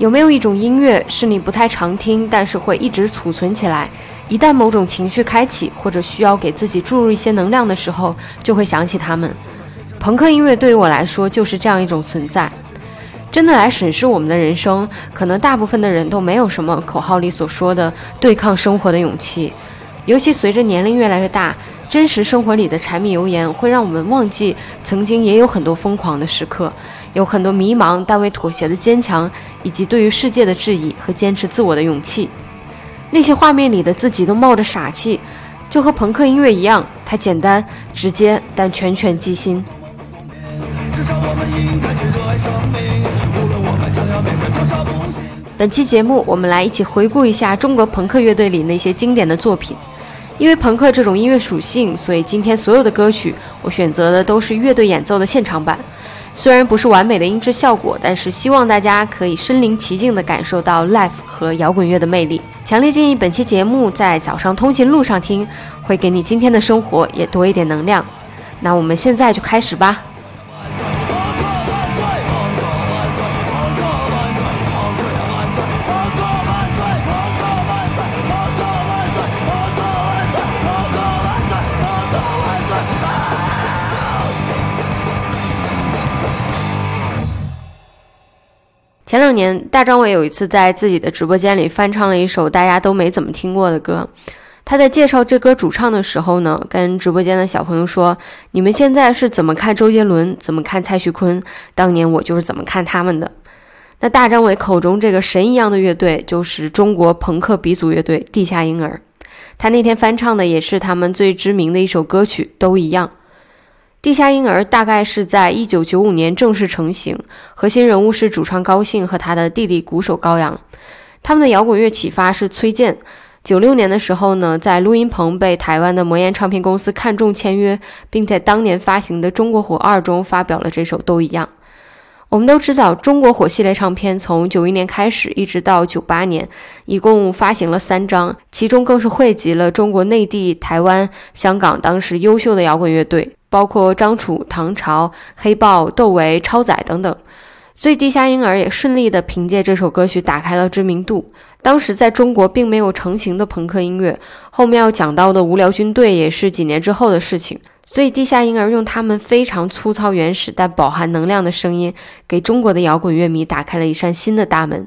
有没有一种音乐是你不太常听，但是会一直储存起来？一旦某种情绪开启，或者需要给自己注入一些能量的时候，就会想起他们。朋克音乐对于我来说就是这样一种存在。真的来审视我们的人生，可能大部分的人都没有什么口号里所说的对抗生活的勇气。尤其随着年龄越来越大，真实生活里的柴米油盐会让我们忘记曾经也有很多疯狂的时刻，有很多迷茫但未妥协的坚强，以及对于世界的质疑和坚持自我的勇气。那些画面里的自己都冒着傻气，就和朋克音乐一样，它简单直接，但拳拳击心。本期节目，我们来一起回顾一下中国朋克乐队里那些经典的作品。因为朋克这种音乐属性，所以今天所有的歌曲我选择的都是乐队演奏的现场版。虽然不是完美的音质效果，但是希望大家可以身临其境的感受到 l i f e 和摇滚乐的魅力。强烈建议本期节目在早上通勤路上听，会给你今天的生活也多一点能量。那我们现在就开始吧。前两年，大张伟有一次在自己的直播间里翻唱了一首大家都没怎么听过的歌。他在介绍这歌主唱的时候呢，跟直播间的小朋友说：“你们现在是怎么看周杰伦，怎么看蔡徐坤？当年我就是怎么看他们的。”那大张伟口中这个神一样的乐队，就是中国朋克鼻祖乐队地下婴儿。他那天翻唱的也是他们最知名的一首歌曲，都一样。地下婴儿大概是在一九九五年正式成型，核心人物是主唱高兴和他的弟弟鼓手高阳。他们的摇滚乐启发是崔健。九六年的时候呢，在录音棚被台湾的魔岩唱片公司看中签约，并在当年发行的《中国火二》中发表了这首《都一样》。我们都知道，中国火系列唱片从九一年开始一直到九八年，一共发行了三张，其中更是汇集了中国内地、台湾、香港当时优秀的摇滚乐队。包括张楚、唐朝、黑豹、窦唯、超载等等，所以地下婴儿也顺利地凭借这首歌曲打开了知名度。当时在中国并没有成型的朋克音乐，后面要讲到的无聊军队也是几年之后的事情。所以地下婴儿用他们非常粗糙、原始但饱含能量的声音，给中国的摇滚乐迷打开了一扇新的大门。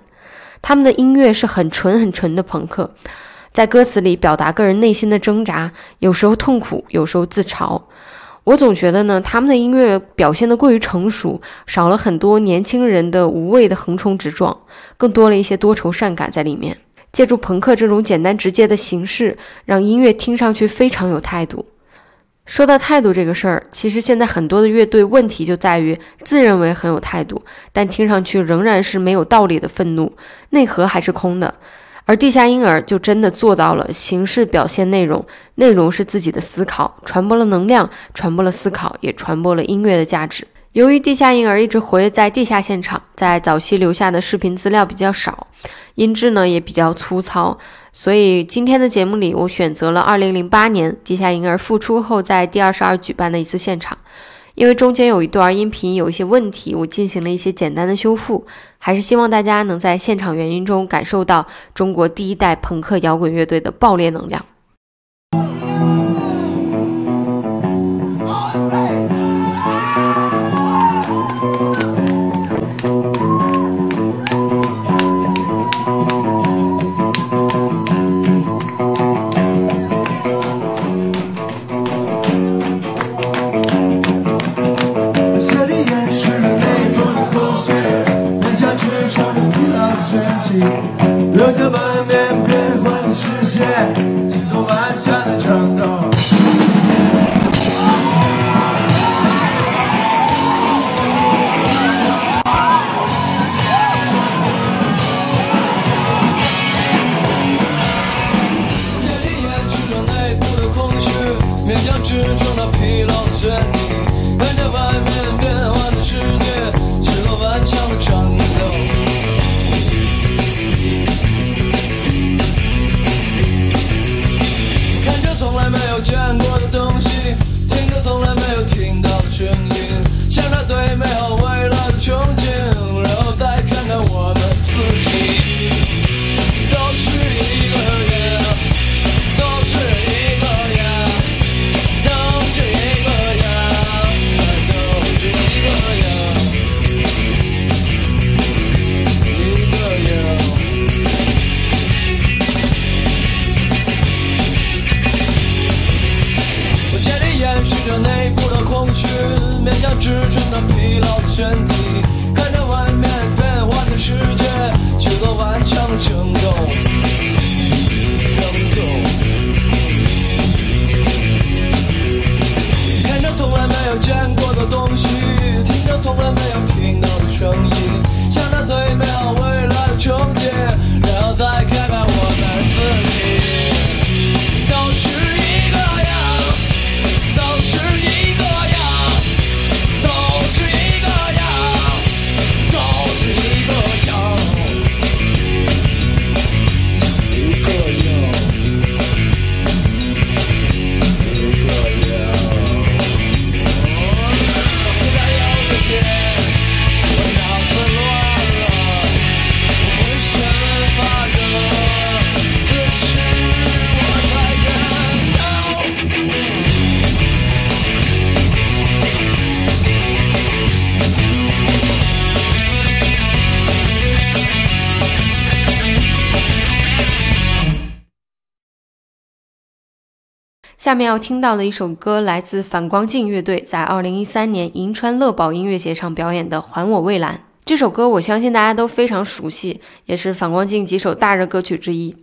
他们的音乐是很纯、很纯的朋克，在歌词里表达个人内心的挣扎，有时候痛苦，有时候自嘲。我总觉得呢，他们的音乐表现得过于成熟，少了很多年轻人的无谓的横冲直撞，更多了一些多愁善感在里面。借助朋克这种简单直接的形式，让音乐听上去非常有态度。说到态度这个事儿，其实现在很多的乐队问题就在于自认为很有态度，但听上去仍然是没有道理的愤怒，内核还是空的。而地下婴儿就真的做到了形式表现内容，内容是自己的思考，传播了能量，传播了思考，也传播了音乐的价值。由于地下婴儿一直活跃在地下现场，在早期留下的视频资料比较少，音质呢也比较粗糙，所以今天的节目里，我选择了2008年地下婴儿复出后在第二十二举办的一次现场。因为中间有一段音频有一些问题，我进行了一些简单的修复，还是希望大家能在现场原音中感受到中国第一代朋克摇滚乐队的爆裂能量。下面要听到的一首歌来自反光镜乐队在2013年银川乐宝音乐节上表演的《还我蔚蓝》。这首歌我相信大家都非常熟悉，也是反光镜几首大热歌曲之一。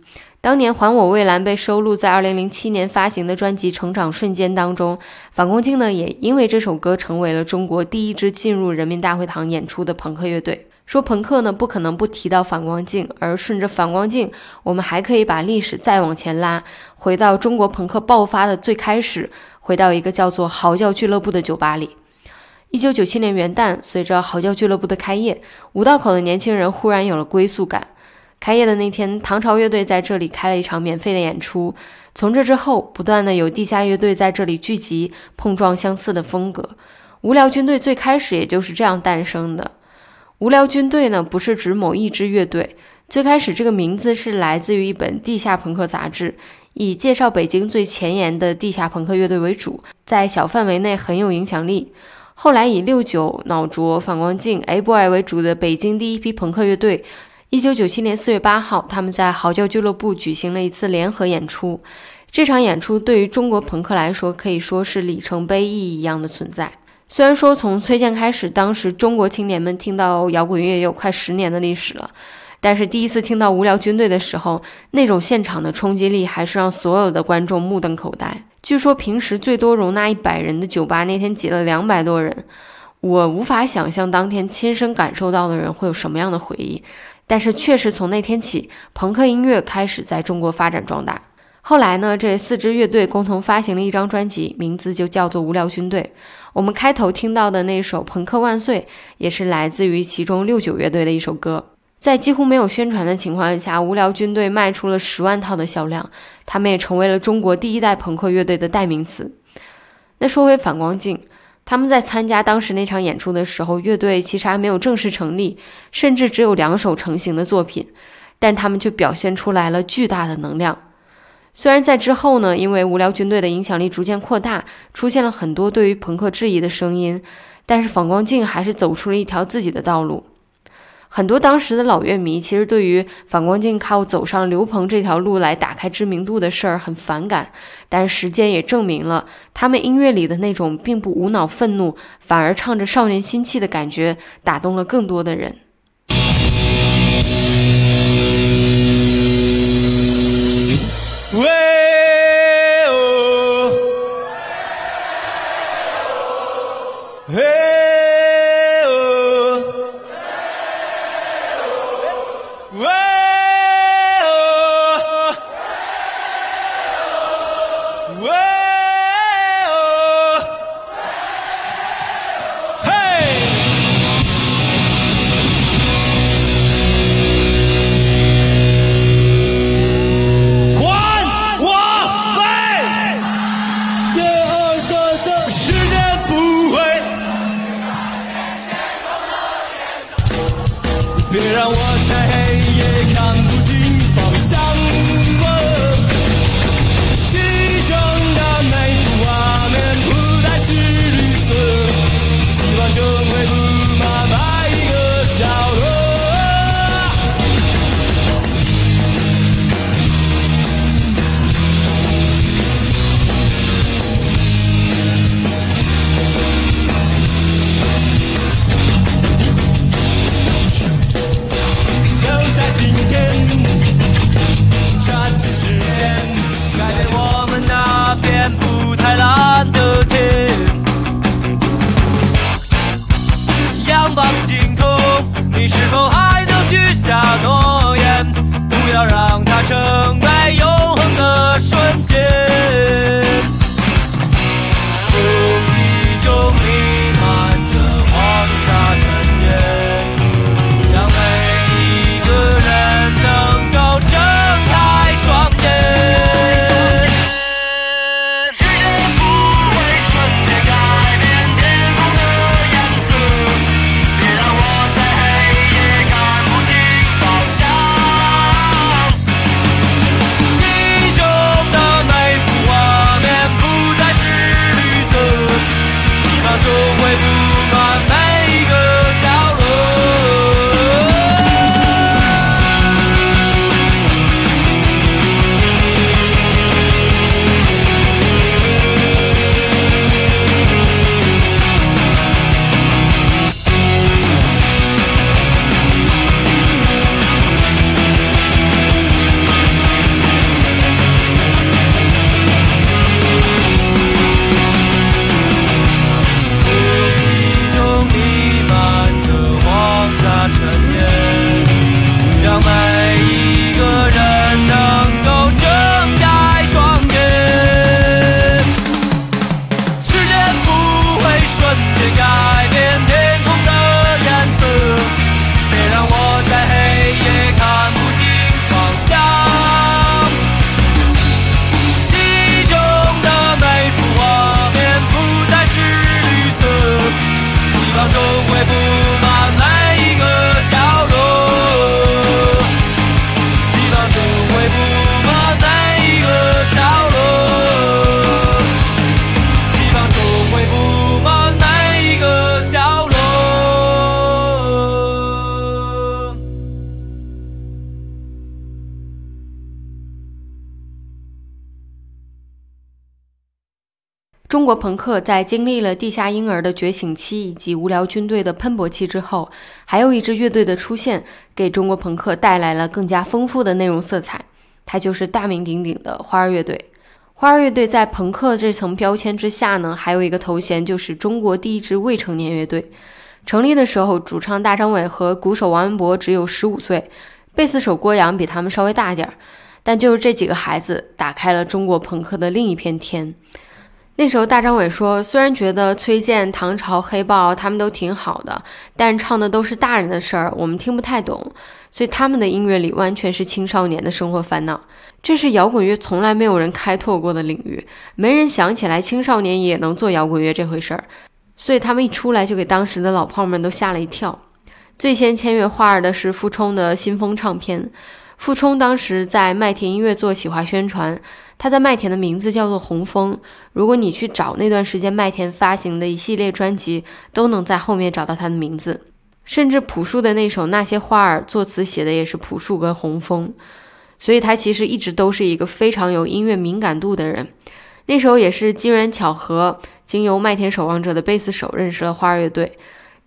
当年《还我蔚蓝》被收录在2007年发行的专辑《成长瞬间》当中，反光镜呢也因为这首歌成为了中国第一支进入人民大会堂演出的朋克乐队。说朋克呢，不可能不提到反光镜，而顺着反光镜，我们还可以把历史再往前拉，回到中国朋克爆发的最开始，回到一个叫做嚎叫俱乐部的酒吧里。一九九七年元旦，随着嚎叫俱乐部的开业，五道口的年轻人忽然有了归宿感。开业的那天，唐朝乐队在这里开了一场免费的演出。从这之后，不断的有地下乐队在这里聚集，碰撞相似的风格。无聊军队最开始也就是这样诞生的。无聊军队呢，不是指某一支乐队。最开始这个名字是来自于一本地下朋克杂志，以介绍北京最前沿的地下朋克乐队为主，在小范围内很有影响力。后来以六九、脑浊、反光镜、A Boy 为主的北京第一批朋克乐队，一九九七年四月八号，他们在嚎叫俱乐部举行了一次联合演出。这场演出对于中国朋克来说，可以说是里程碑意义一样的存在。虽然说从崔健开始，当时中国青年们听到摇滚乐也有快十年的历史了，但是第一次听到无聊军队的时候，那种现场的冲击力还是让所有的观众目瞪口呆。据说平时最多容纳一百人的酒吧，那天挤了两百多人，我无法想象当天亲身感受到的人会有什么样的回忆。但是确实从那天起，朋克音乐开始在中国发展壮大。后来呢，这四支乐队共同发行了一张专辑，名字就叫做《无聊军队》。我们开头听到的那首《朋克万岁》，也是来自于其中六九乐队的一首歌。在几乎没有宣传的情况下，无聊军队卖出了十万套的销量，他们也成为了中国第一代朋克乐队的代名词。那说回反光镜，他们在参加当时那场演出的时候，乐队其实还没有正式成立，甚至只有两首成型的作品，但他们却表现出来了巨大的能量。虽然在之后呢，因为无聊军队的影响力逐渐扩大，出现了很多对于朋克质疑的声音，但是反光镜还是走出了一条自己的道路。很多当时的老乐迷其实对于反光镜靠走上刘鹏这条路来打开知名度的事儿很反感，但时间也证明了他们音乐里的那种并不无脑愤怒，反而唱着少年心气的感觉，打动了更多的人。Hey, oh. Hey. 中国朋克在经历了地下婴儿的觉醒期以及无聊军队的喷薄期之后，还有一支乐队的出现，给中国朋克带来了更加丰富的内容色彩。它就是大名鼎鼎的花儿乐队。花儿乐队在朋克这层标签之下呢，还有一个头衔，就是中国第一支未成年乐队。成立的时候，主唱大张伟和鼓手王文博只有十五岁，贝斯手郭阳比他们稍微大点儿。但就是这几个孩子，打开了中国朋克的另一片天。那时候，大张伟说：“虽然觉得崔健、唐朝、黑豹他们都挺好的，但唱的都是大人的事儿，我们听不太懂。所以他们的音乐里完全是青少年的生活烦恼。这是摇滚乐从来没有人开拓过的领域，没人想起来青少年也能做摇滚乐这回事儿。所以他们一出来就给当时的老炮们都吓了一跳。最先签约花儿的是傅冲的新风唱片。傅冲当时在麦田音乐做企划宣传。”他在麦田的名字叫做红枫。如果你去找那段时间麦田发行的一系列专辑，都能在后面找到他的名字。甚至朴树的那首《那些花儿》，作词写的也是朴树跟红枫。所以他其实一直都是一个非常有音乐敏感度的人。那时候也是机缘巧合，经由麦田守望者的贝斯手认识了花儿乐队。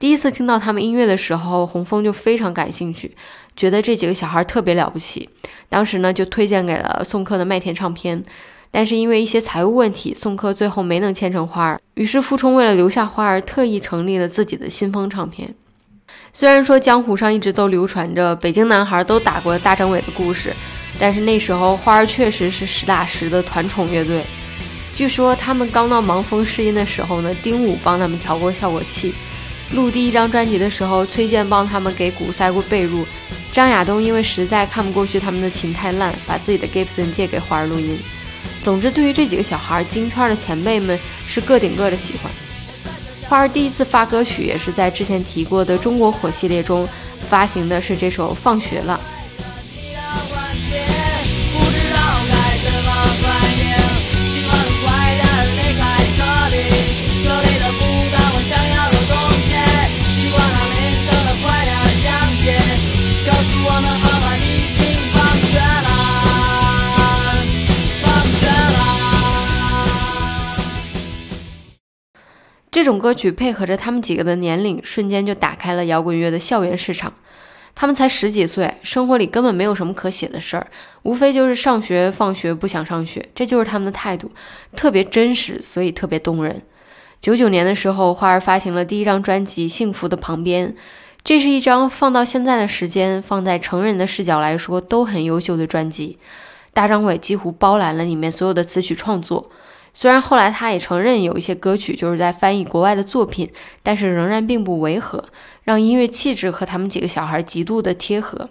第一次听到他们音乐的时候，红枫就非常感兴趣。觉得这几个小孩特别了不起，当时呢就推荐给了宋柯的麦田唱片，但是因为一些财务问题，宋柯最后没能签成花儿。于是傅冲为了留下花儿，特意成立了自己的新风唱片。虽然说江湖上一直都流传着北京男孩都打过大张伟的故事，但是那时候花儿确实是实打实的团宠乐队。据说他们刚到盲峰试音的时候呢，丁武帮他们调过效果器。录第一张专辑的时候，崔健帮他们给鼓塞过被褥。张亚东因为实在看不过去他们的琴太烂，把自己的 Gibson 借给花儿录音。总之，对于这几个小孩，京圈的前辈们是个顶个的喜欢。花儿第一次发歌曲也是在之前提过的中国火系列中发行的，是这首《放学了》。这种歌曲配合着他们几个的年龄，瞬间就打开了摇滚乐的校园市场。他们才十几岁，生活里根本没有什么可写的事儿，无非就是上学、放学不想上学，这就是他们的态度，特别真实，所以特别动人。九九年的时候，花儿发行了第一张专辑《幸福的旁边》，这是一张放到现在的时间，放在成人的视角来说都很优秀的专辑。大张伟几乎包揽了里面所有的词曲创作。虽然后来他也承认有一些歌曲就是在翻译国外的作品，但是仍然并不违和，让音乐气质和他们几个小孩极度的贴合。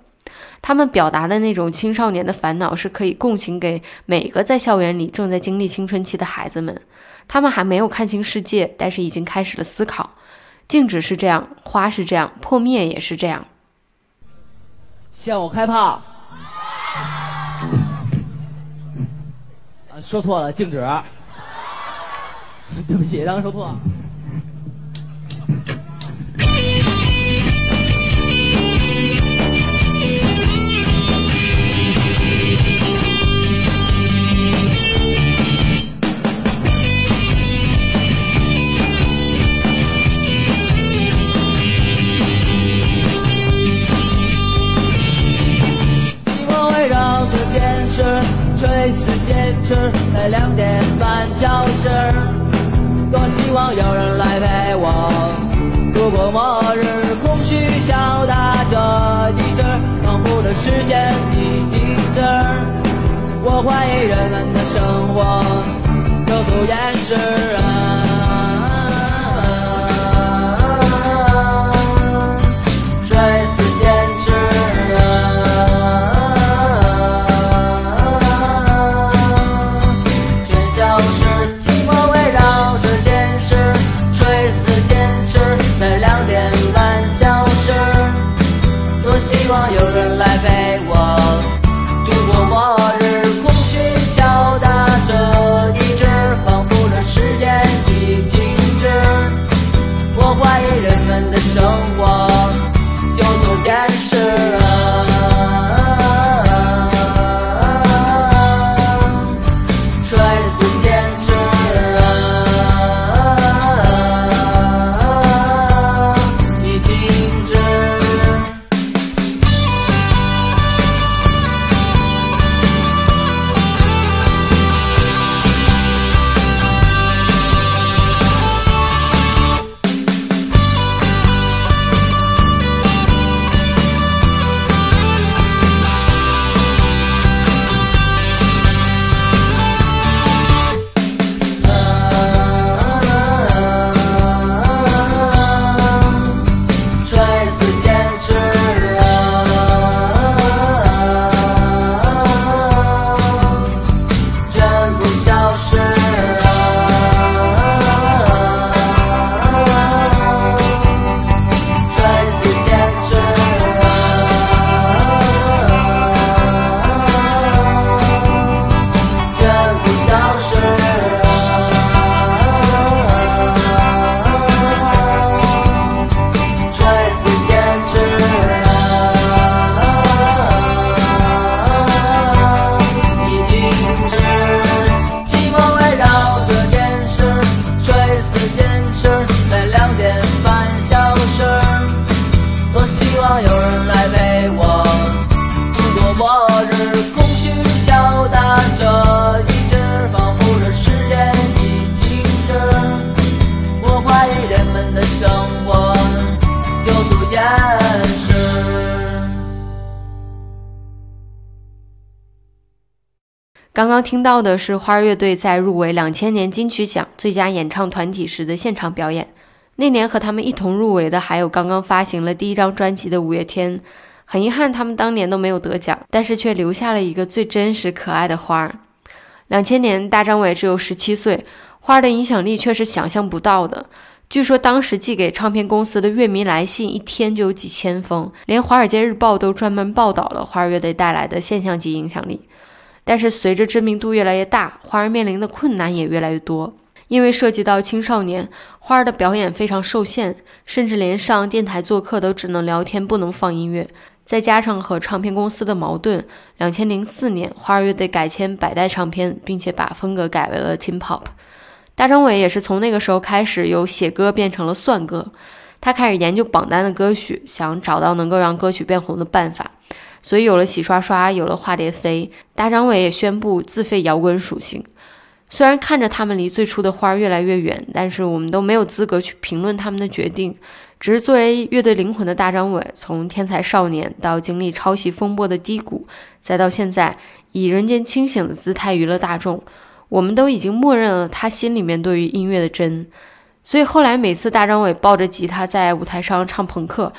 他们表达的那种青少年的烦恼是可以共情给每个在校园里正在经历青春期的孩子们。他们还没有看清世界，但是已经开始了思考。静止是这样，花是这样，破灭也是这样。向我开炮！说错了，静止。对不起，刚刚说错。了 生活有多掩饰。刚听到的是花儿乐队在入围两千年金曲奖最佳演唱团体时的现场表演。那年和他们一同入围的还有刚刚发行了第一张专辑的五月天。很遗憾，他们当年都没有得奖，但是却留下了一个最真实可爱的花儿。两千年，大张伟只有十七岁，花儿的影响力却是想象不到的。据说当时寄给唱片公司的乐迷来信一天就有几千封，连《华尔街日报》都专门报道了花儿乐队带来的现象级影响力。但是随着知名度越来越大，花儿面临的困难也越来越多。因为涉及到青少年，花儿的表演非常受限，甚至连上电台做客都只能聊天，不能放音乐。再加上和唱片公司的矛盾，两千零四年，花儿乐队改签百代唱片，并且把风格改为了 Teen Pop。大张伟也是从那个时候开始，由写歌变成了算歌。他开始研究榜单的歌曲，想找到能够让歌曲变红的办法。所以有了洗刷刷，有了化蝶飞，大张伟也宣布自废摇滚属性。虽然看着他们离最初的花越来越远，但是我们都没有资格去评论他们的决定。只是作为乐队灵魂的大张伟，从天才少年到经历抄袭风波的低谷，再到现在以人间清醒的姿态娱乐大众，我们都已经默认了他心里面对于音乐的真。所以后来每次大张伟抱着吉他在舞台上唱朋克，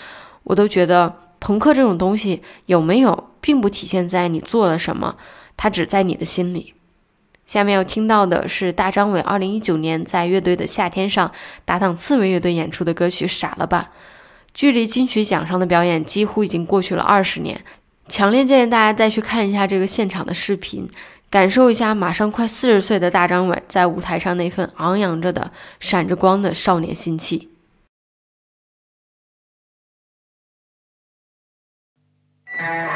我都觉得朋克这种东西有没有，并不体现在你做了什么，它只在你的心里。下面要听到的是大张伟2019年在乐队的夏天上搭档刺猬乐队演出的歌曲《傻了吧》。距离金曲奖上的表演几乎已经过去了二十年，强烈建议大家再去看一下这个现场的视频，感受一下马上快四十岁的大张伟在舞台上那份昂扬着的、闪着光的少年心气。and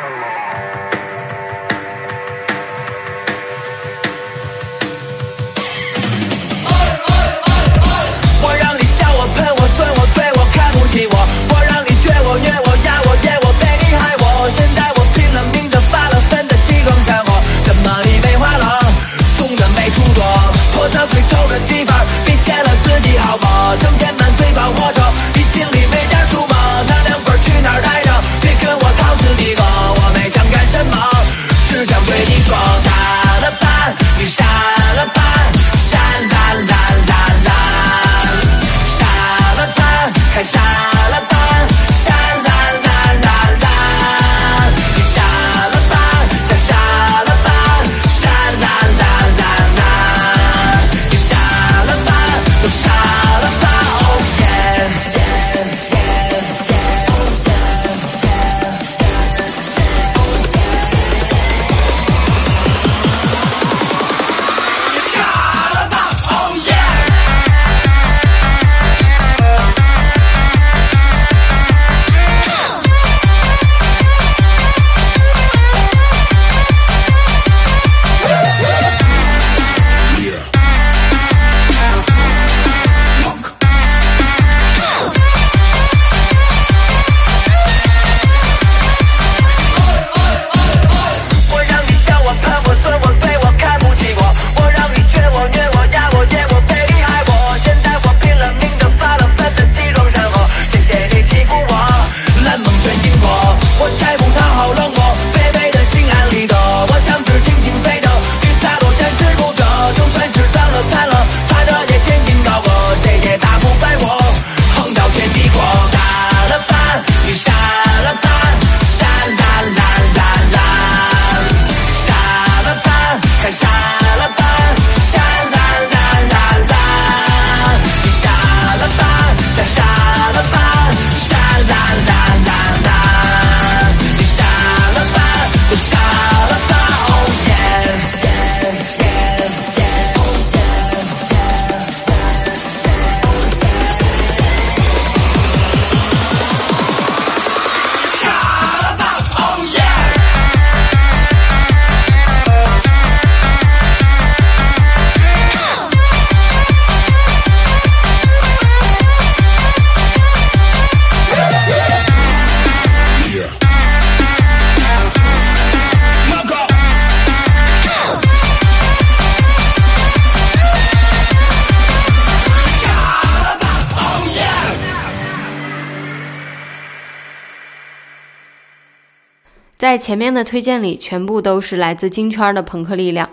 在前面的推荐里，全部都是来自京圈的朋克力量。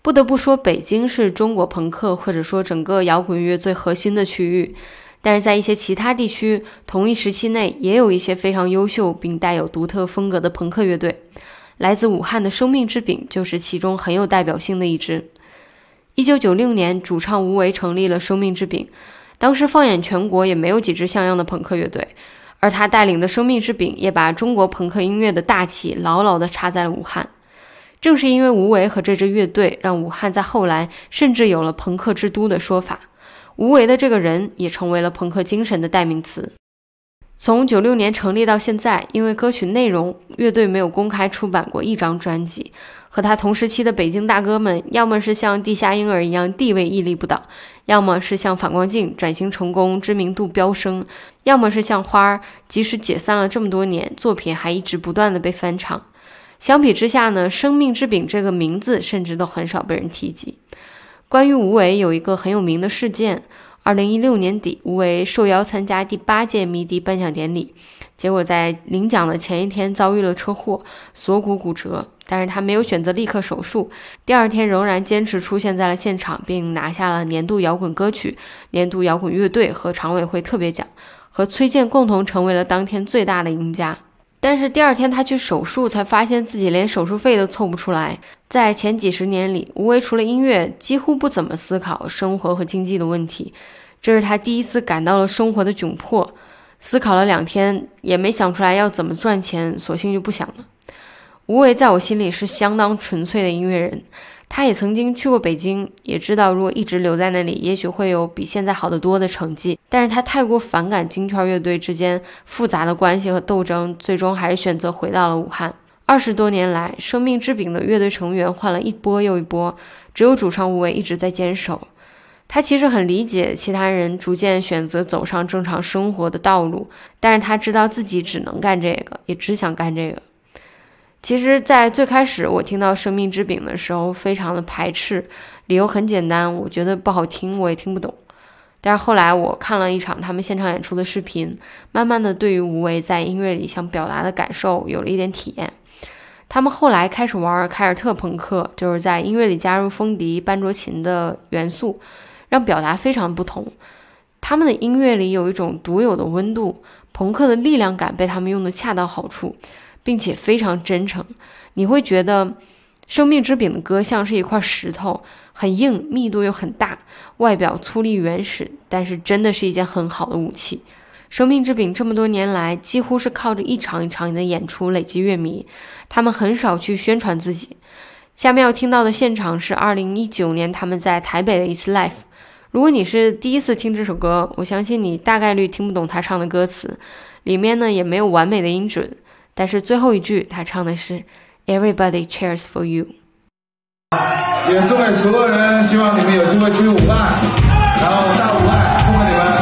不得不说，北京是中国朋克或者说整个摇滚乐最核心的区域。但是在一些其他地区，同一时期内也有一些非常优秀并带有独特风格的朋克乐队。来自武汉的生命之饼就是其中很有代表性的一支。一九九六年，主唱吴为成立了生命之饼。当时放眼全国，也没有几支像样的朋克乐队。而他带领的生命之饼也把中国朋克音乐的大旗牢牢地插在了武汉。正是因为吴为和这支乐队，让武汉在后来甚至有了“朋克之都”的说法。吴为的这个人也成为了朋克精神的代名词。从九六年成立到现在，因为歌曲内容，乐队没有公开出版过一张专辑。和他同时期的北京大哥们，要么是像地下婴儿一样地位屹立不倒，要么是像反光镜转型成功，知名度飙升，要么是像花儿，即使解散了这么多年，作品还一直不断的被翻唱。相比之下呢，生命之饼这个名字甚至都很少被人提及。关于吴为有一个很有名的事件：二零一六年底，吴为受邀参加第八届迷笛颁奖典礼。结果在领奖的前一天遭遇了车祸，锁骨骨折。但是他没有选择立刻手术，第二天仍然坚持出现在了现场，并拿下了年度摇滚歌曲、年度摇滚乐队和常委会特别奖，和崔健共同成为了当天最大的赢家。但是第二天他去手术，才发现自己连手术费都凑不出来。在前几十年里，吴为除了音乐，几乎不怎么思考生活和经济的问题。这是他第一次感到了生活的窘迫。思考了两天，也没想出来要怎么赚钱，索性就不想了。吴为在我心里是相当纯粹的音乐人，他也曾经去过北京，也知道如果一直留在那里，也许会有比现在好得多的成绩。但是他太过反感京圈乐队之间复杂的关系和斗争，最终还是选择回到了武汉。二十多年来，生命之饼的乐队成员换了一波又一波，只有主唱吴为一直在坚守。他其实很理解其他人逐渐选择走上正常生活的道路，但是他知道自己只能干这个，也只想干这个。其实，在最开始我听到《生命之饼》的时候，非常的排斥，理由很简单，我觉得不好听，我也听不懂。但是后来我看了一场他们现场演出的视频，慢慢的对于无为在音乐里想表达的感受有了一点体验。他们后来开始玩凯尔特朋克，就是在音乐里加入风笛、班卓琴的元素。让表达非常不同，他们的音乐里有一种独有的温度，朋克的力量感被他们用的恰到好处，并且非常真诚。你会觉得《生命之饼》的歌像是一块石头，很硬，密度又很大，外表粗粝原始，但是真的是一件很好的武器。《生命之饼》这么多年来几乎是靠着一场一场的演出累积乐迷，他们很少去宣传自己。下面要听到的现场是二零一九年他们在台北的一次 live。如果你是第一次听这首歌，我相信你大概率听不懂他唱的歌词，里面呢也没有完美的音准。但是最后一句他唱的是 “Everybody cheers for you”，也送给所有人，希望你们有机会去武汉，然后大武汉送给你们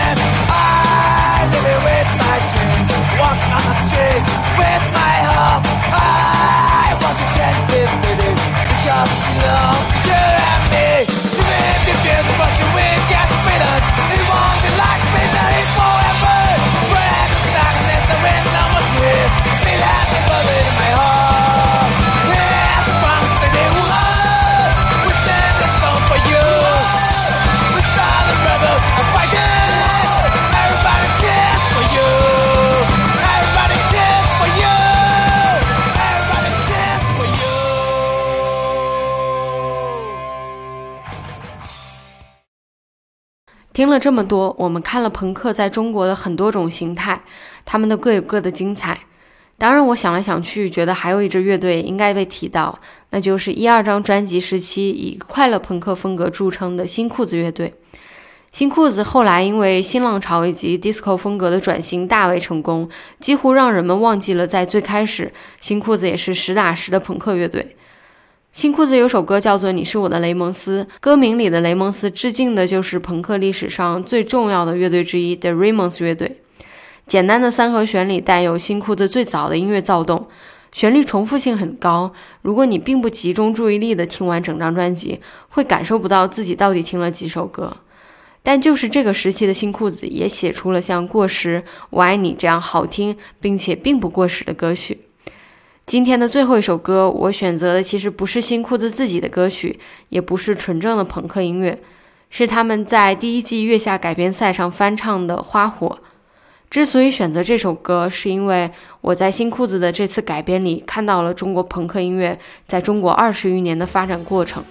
just know. 听了这么多，我们看了朋克在中国的很多种形态，他们都各有各的精彩。当然，我想来想去，觉得还有一支乐队应该被提到，那就是一二张专辑时期以快乐朋克风格著称的新裤子乐队。新裤子后来因为新浪潮以及 disco 风格的转型大为成功，几乎让人们忘记了在最开始，新裤子也是实打实的朋克乐队。新裤子有首歌叫做《你是我的雷蒙斯》，歌名里的雷蒙斯致敬的就是朋克历史上最重要的乐队之一 The Ramones 乐队。简单的三和弦里带有新裤子最早的音乐躁动，旋律重复性很高。如果你并不集中注意力地听完整张专辑，会感受不到自己到底听了几首歌。但就是这个时期的新裤子，也写出了像《过时》《我爱你》这样好听并且并不过时的歌曲。今天的最后一首歌，我选择的其实不是新裤子自己的歌曲，也不是纯正的朋克音乐，是他们在第一季月下改编赛上翻唱的《花火》。之所以选择这首歌，是因为我在新裤子的这次改编里看到了中国朋克音乐在中国二十余年的发展过程。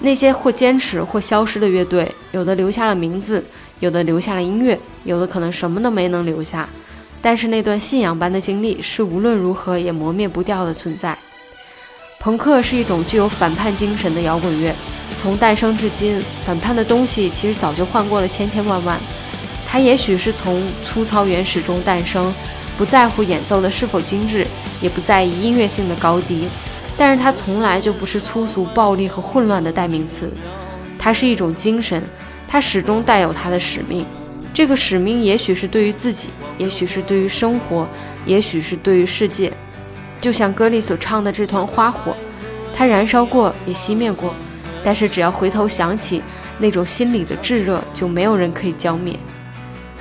那些或坚持或消失的乐队，有的留下了名字，有的留下了音乐，有的可能什么都没能留下。但是那段信仰般的经历是无论如何也磨灭不掉的存在。朋克是一种具有反叛精神的摇滚乐，从诞生至今，反叛的东西其实早就换过了千千万万。它也许是从粗糙原始中诞生，不在乎演奏的是否精致，也不在意音乐性的高低，但是它从来就不是粗俗、暴力和混乱的代名词。它是一种精神，它始终带有它的使命。这个使命也许是对于自己，也许是对于生活，也许是对于世界。就像歌里所唱的这团花火，它燃烧过，也熄灭过，但是只要回头想起那种心里的炙热，就没有人可以浇灭。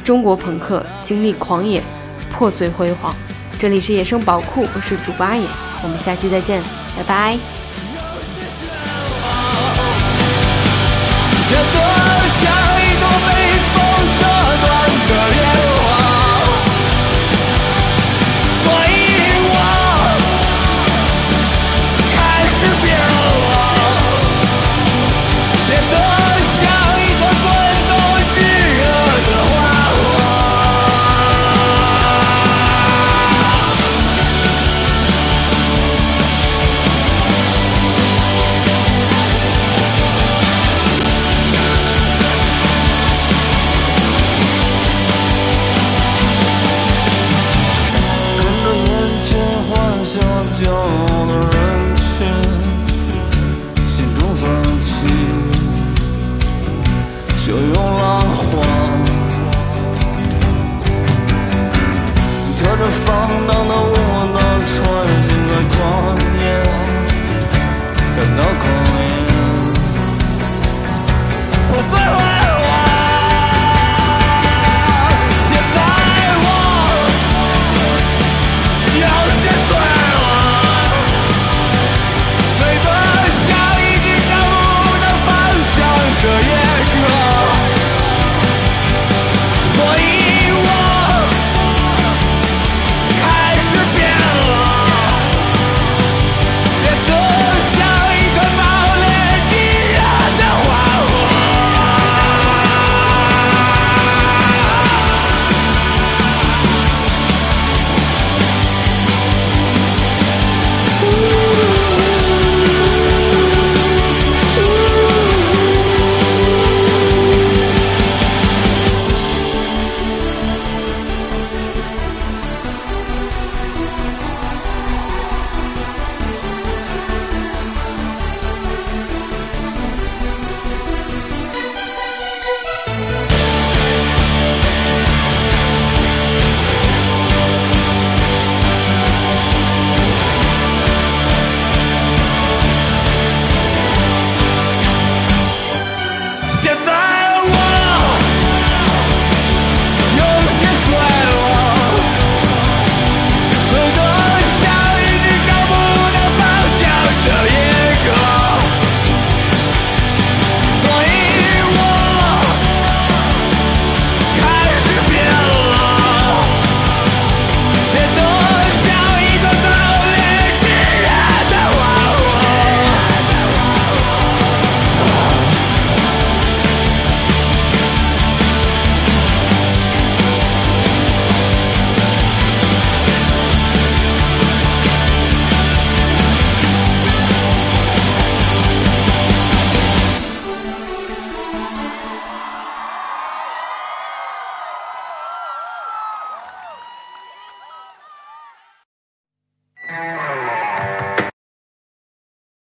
中国朋克经历狂野，破碎辉煌。这里是野生宝库，我是主播阿野，我们下期再见，拜拜。